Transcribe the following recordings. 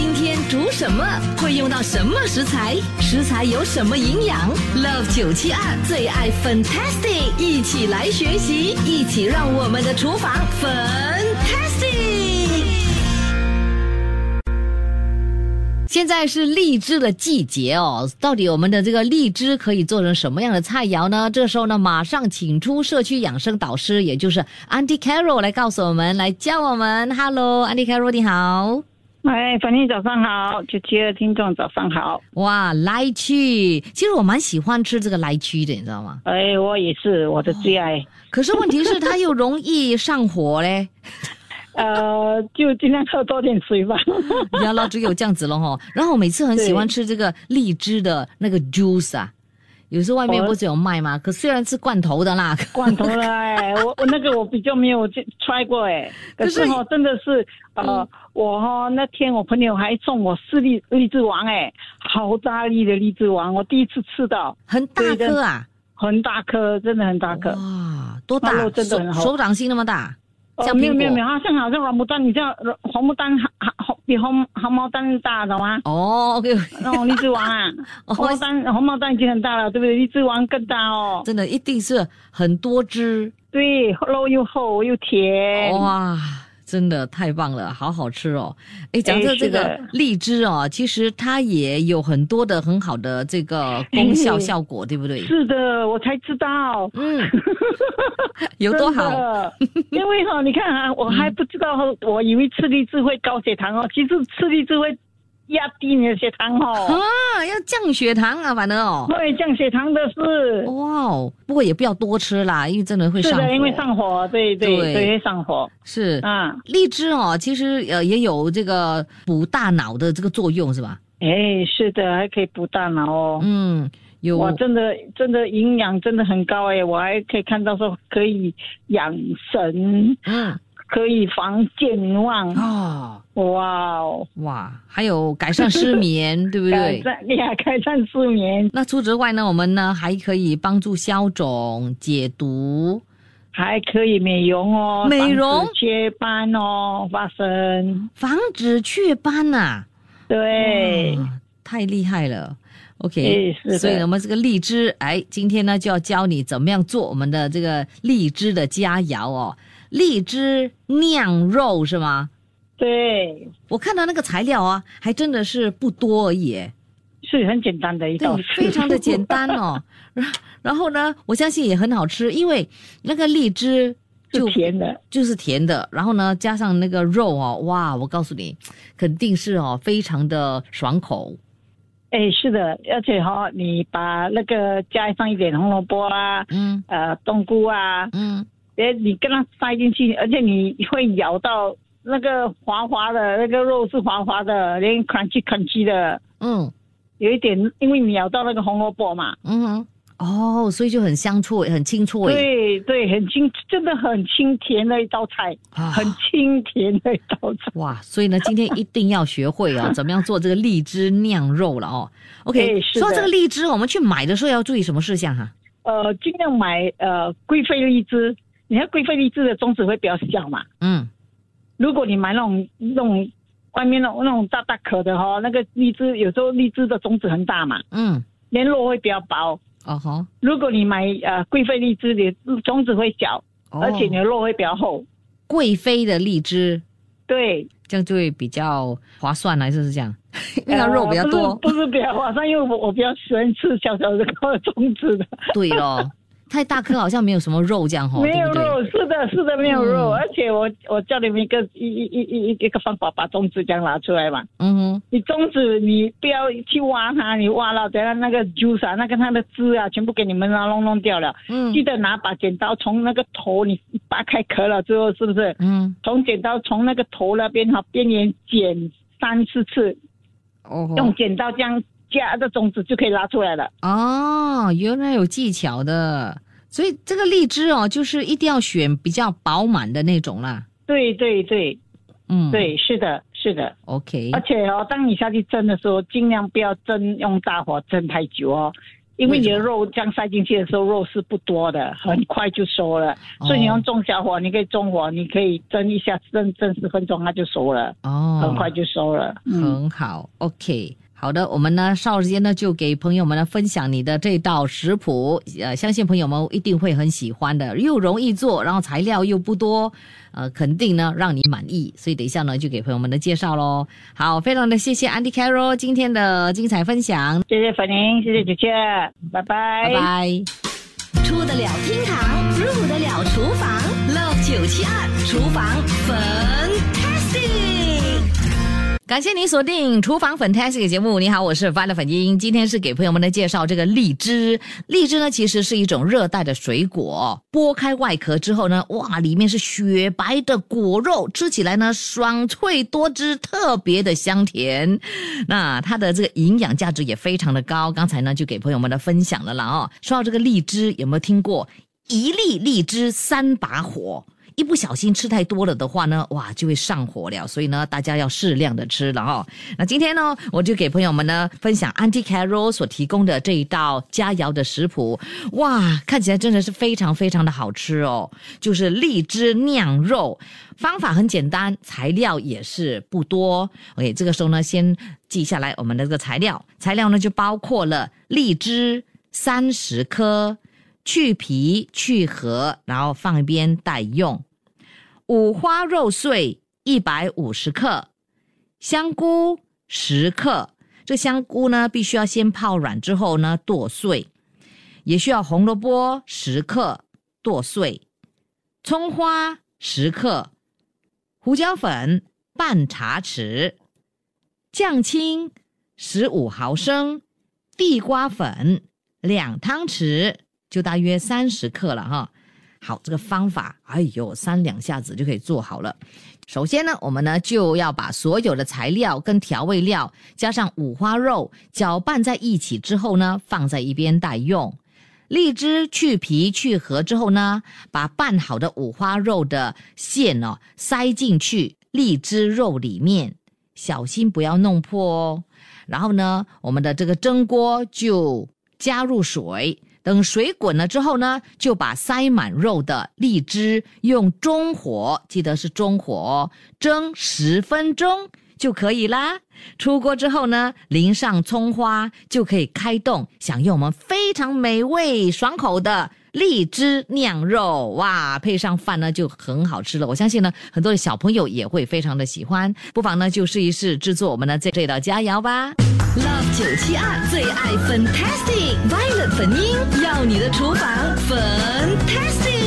今天煮什么？会用到什么食材？食材有什么营养？Love 九七二最爱 Fantastic，一起来学习，一起让我们的厨房 Fantastic。现在是荔枝的季节哦，到底我们的这个荔枝可以做成什么样的菜肴呢？这时候呢，马上请出社区养生导师，也就是 Auntie Carol 来告诉我们，来教我们。Hello，Auntie Carol，你好。哎，反正早上好，九七二听众早上好。哇，来去，其实我蛮喜欢吃这个来去的，你知道吗？哎，我也是我的最爱。可是问题是它又容易上火嘞。呃，就尽量喝多点水吧。不要老只有这样子了哈。然后我每次很喜欢吃这个荔枝的那个 juice 啊，有时候外面不是有卖吗？可虽然是罐头的啦，罐头的哎，我我那个我比较没有 try 过哎。可是哦，真的是呃，我哈那天我朋友还送我四粒荔枝王哎，好大粒的荔枝王，我第一次吃到，很大颗啊，很大颗，真的很大颗。哇，多大？真的很好，手掌心那么大。哦，没有没有没有，好像好像黄牡丹，你知道黄牡丹好好比红红毛丹大，懂吗？哦，OK，那种荔枝王啊，红毛丹红毛丹已经很大了，对不对？荔枝王更大哦，真的一定是很多汁，对，肉又厚又甜，哇。真的太棒了，好好吃哦！哎，讲到这个荔枝哦，其实它也有很多的很好的这个 功效效果，对不对？是的，我才知道，嗯，有多好？因为哈，你看啊，我还不知道，我以为吃荔枝会高血糖哦，其实吃荔枝会。压低你的血糖哦。啊，要降血糖啊，反正哦，对，降血糖的是哇哦，不过也不要多吃啦，因为真的会上火，因为上火，对对对，会上火。是。啊。荔枝哦，其实呃也有这个补大脑的这个作用，是吧？哎，是的，还可以补大脑哦。嗯，有。哇，真的真的营养真的很高哎，我还可以看到说可以养神，嗯。可以防健忘。哦，哇哦。哇，还有改善失眠，对不对？改善厉害，改善失眠。那除此之外呢，我们呢还可以帮助消肿、解毒，还可以美容哦，美容雀斑哦发生，防止雀斑呐，对，太厉害了。OK，所以我们这个荔枝，哎，今天呢就要教你怎么样做我们的这个荔枝的佳肴哦。荔枝酿肉是吗？对，我看到那个材料啊，还真的是不多而已，是很简单的一道，非常的简单哦。然然后呢，我相信也很好吃，因为那个荔枝就甜的，就是甜的。然后呢，加上那个肉哦，哇，我告诉你，肯定是哦，非常的爽口。哎，是的，而且哈，你把那个加上一点红萝卜啊，嗯，呃，冬菇啊，嗯。哎，你跟它塞进去，而且你会咬到那个滑滑的，那个肉是滑滑的，连 crunchy crunchy 的，嗯，有一点，因为你咬到那个红萝卜嘛，嗯，哦，所以就很香脆，很清脆，对对，很清，真的很清甜的一道菜，很清甜的一道菜，哇，所以呢，今天一定要学会啊，怎么样做这个荔枝酿肉了哦，OK，说这个荔枝，我们去买的时候要注意什么事项哈？呃，尽量买呃贵妃荔枝。你看贵妃荔枝的种子会比较小嘛？嗯，如果你买那种那种外面那种那种大大颗的哈，那个荔枝有时候荔枝的种子很大嘛，嗯，连络会比较薄。哦吼，如果你买呃贵妃荔枝的种子会小，而且你的肉会比较厚。贵妃的荔枝，对，这样就会比较划算，还是是这样？因为它肉比较多，不是比较划算，因为我我比较喜欢吃小小的 种子的。对咯。太大颗好像没有什么肉这样哈。没有肉，是的，是的，没有肉。而且我我教你们一个一一一一一个方法，把种子这样拿出来嘛。嗯哼。你种子你不要去挖它，你挖了等下那个 juice 啊，那个它的汁啊，全部给你们啊弄弄掉了。嗯。记得拿把剪刀从那个头你扒开壳了之后，是不是？嗯。从剪刀从那个头那边哈边缘剪三四次。哦。用剪刀这样。加的种子就可以拉出来了哦，原来有技巧的，所以这个荔枝哦，就是一定要选比较饱满的那种啦。对对对，嗯，对，是的，是的，OK。而且哦，当你下去蒸的时候，尽量不要蒸用大火蒸太久哦，因为你的肉这样塞进去的时候，肉是不多的，很快就熟了。所以你用中小火，你可以中火，你可以蒸一下，蒸蒸十分钟，它就熟了。哦，很快就熟了，很好，OK。好的，我们呢稍后时间呢就给朋友们呢分享你的这道食谱，呃，相信朋友们一定会很喜欢的，又容易做，然后材料又不多，呃，肯定呢让你满意。所以等一下呢就给朋友们的介绍喽。好，非常的谢谢 Andy Carroll 今天的精彩分享，谢谢粉玲，谢谢姐姐，拜拜，拜拜。出得了厅堂，入得了厨房，Love 九七二厨房粉。感谢您锁定厨房 Fantastic 节目。你好，我是 Violet 粉英。今天是给朋友们的介绍这个荔枝。荔枝呢，其实是一种热带的水果。剥开外壳之后呢，哇，里面是雪白的果肉，吃起来呢爽脆多汁，特别的香甜。那它的这个营养价值也非常的高。刚才呢就给朋友们的分享了啦哦。说到这个荔枝，有没有听过一粒荔枝三把火？一不小心吃太多了的话呢，哇，就会上火了。所以呢，大家要适量的吃了哦。那今天呢，我就给朋友们呢分享 Auntie Carol 所提供的这一道佳肴的食谱。哇，看起来真的是非常非常的好吃哦。就是荔枝酿肉，方法很简单，材料也是不多。OK，这个时候呢，先记下来我们的这个材料。材料呢就包括了荔枝三十颗，去皮去核，然后放一边待用。五花肉碎一百五十克，香菇十克。这香菇呢，必须要先泡软之后呢剁碎。也需要红萝卜十克剁碎，葱花十克，胡椒粉半茶匙，酱青十五毫升，地瓜粉两汤匙，就大约三十克了哈。好，这个方法，哎呦，三两下子就可以做好了。首先呢，我们呢就要把所有的材料跟调味料加上五花肉搅拌在一起之后呢，放在一边待用。荔枝去皮去核之后呢，把拌好的五花肉的馅哦塞进去荔枝肉里面，小心不要弄破哦。然后呢，我们的这个蒸锅就加入水。等水滚了之后呢，就把塞满肉的荔枝用中火，记得是中火，蒸十分钟就可以啦。出锅之后呢，淋上葱花，就可以开动享用我们非常美味爽口的荔枝酿肉。哇，配上饭呢就很好吃了。我相信呢，很多的小朋友也会非常的喜欢，不妨呢就试一试制作我们的这这道佳肴吧。Love 九七二最爱 Fantastic Violet 粉音，要你的厨房 Fantastic。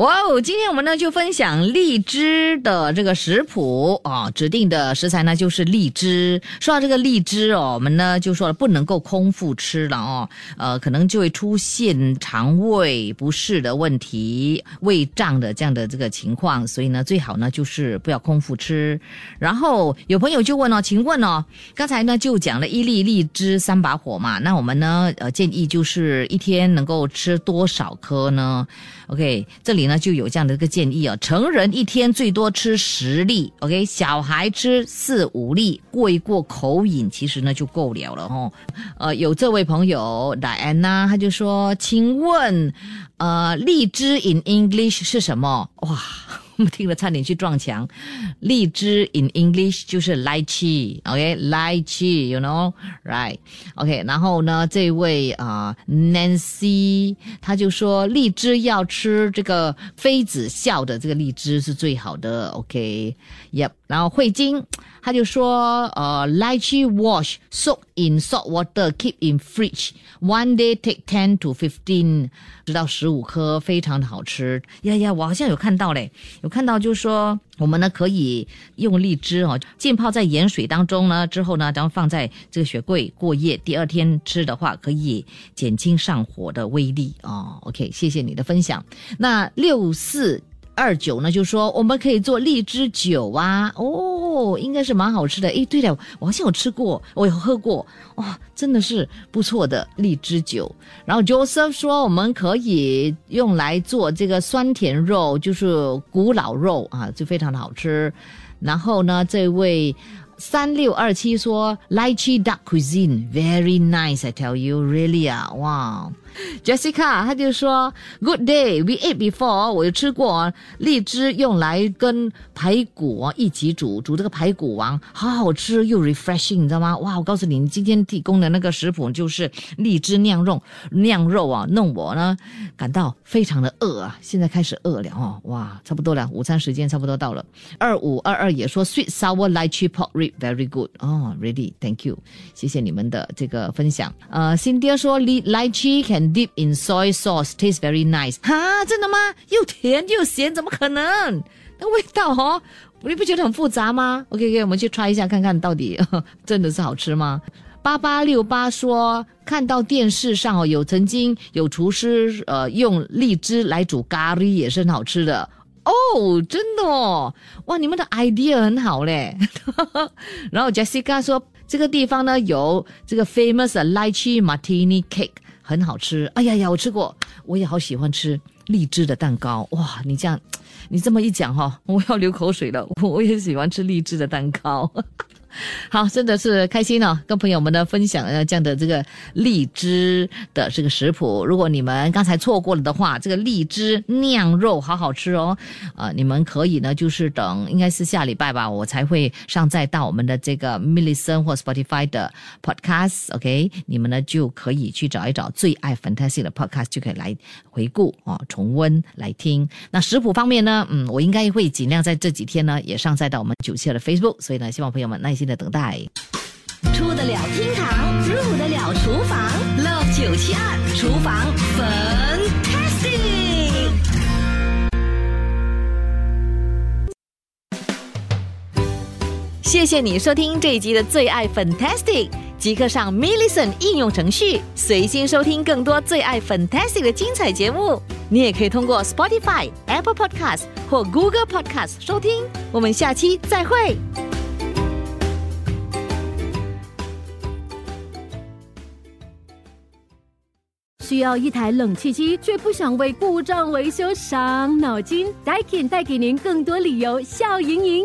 哇哦！今天我们呢就分享荔枝的这个食谱啊，指定的食材呢就是荔枝。说到这个荔枝哦，我们呢就说了不能够空腹吃了哦，呃，可能就会出现肠胃不适的问题、胃胀的这样的这个情况，所以呢最好呢就是不要空腹吃。然后有朋友就问哦，请问哦，刚才呢就讲了一粒荔枝三把火嘛，那我们呢呃建议就是一天能够吃多少颗呢？OK，这里。那就有这样的一个建议啊，成人一天最多吃十粒，OK，小孩吃四五粒，过一过口瘾，其实呢就够了了哦。呃，有这位朋友莱安娜他就说，请问，呃，荔枝 in English 是什么？哇！听了差点去撞墙。荔枝 in English 就是 lychee，OK，lychee，you know，right？OK，然后呢，这位啊 Nancy，他就说荔枝要吃这个妃子笑的这个荔枝是最好的，OK，Yep。然后慧晶。他就说，呃，lychee wash soak in salt water, keep in fridge. One day take ten to fifteen，直到十五颗，非常的好吃。呀呀，我好像有看到嘞，看到就是说，我们呢可以用荔枝哦浸泡在盐水当中呢，之后呢，然后放在这个雪柜过夜，第二天吃的话可以减轻上火的威力哦。OK，谢谢你的分享。那六四。二九呢，就说我们可以做荔枝酒啊，哦，应该是蛮好吃的。诶，对了，我好像有吃过，我有喝过，哇，真的是不错的荔枝酒。然后 Joseph 说我们可以用来做这个酸甜肉，就是古老肉啊，就非常的好吃。然后呢，这位。三六二七说，Lychee duck cuisine very nice. I tell you, really 啊，哇！Jessica 他就说，Good day, we ate before. 我有吃过荔枝用来跟排骨一起煮，煮这个排骨王，好好吃又 refreshing，你知道吗？哇！我告诉你，你今天提供的那个食谱就是荔枝酿肉，酿肉啊，弄我呢感到非常的饿啊！现在开始饿了哦，哇，差不多了，午餐时间差不多到了。二五二二也说，Sweet sour lychee pork rib。Very good 哦，Ready，Thank you，谢谢你们的这个分享。呃，Cindy 说，Lychee can dip in soy sauce，taste very nice。哈，真的吗？又甜又咸，怎么可能？那味道哦，你不觉得很复杂吗？OK，OK，我们去 try 一下，看看到底 真的是好吃吗？八八六八说，看到电视上哦，有曾经有厨师呃用荔枝来煮咖喱，也是很好吃的。哦，真的哦，哇，你们的 idea 很好嘞。然后 Jessica 说，这个地方呢有这个 famous 的 lichi martini cake，很好吃。哎呀呀，我吃过，我也好喜欢吃荔枝的蛋糕。哇，你这样，你这么一讲哈，我要流口水了。我也喜欢吃荔枝的蛋糕。好，真的是开心哦，跟朋友们呢分享呃这样的这个荔枝的这个食谱。如果你们刚才错过了的话，这个荔枝酿肉好好吃哦。呃，你们可以呢，就是等应该是下礼拜吧，我才会上载到我们的这个 m i l l i c e n 或 Spotify 的 Podcast。OK，你们呢就可以去找一找最爱 Fantasy 的 Podcast，就可以来回顾啊，重温来听。那食谱方面呢，嗯，我应该会尽量在这几天呢也上载到我们九七二的 Facebook。所以呢，希望朋友们耐心。的等待，出得了厅堂，入得了厨房，Love 九七二厨房 Fantastic。谢谢你收听这一集的最爱 Fantastic，即刻上 m i l l i c e n 应用程序，随心收听更多最爱 Fantastic 的精彩节目。你也可以通过 Spotify、Apple Podcast 或 Google Podcast 收听。我们下期再会。需要一台冷气机，却不想为故障维修伤脑筋？Daikin 带给您更多理由笑盈盈。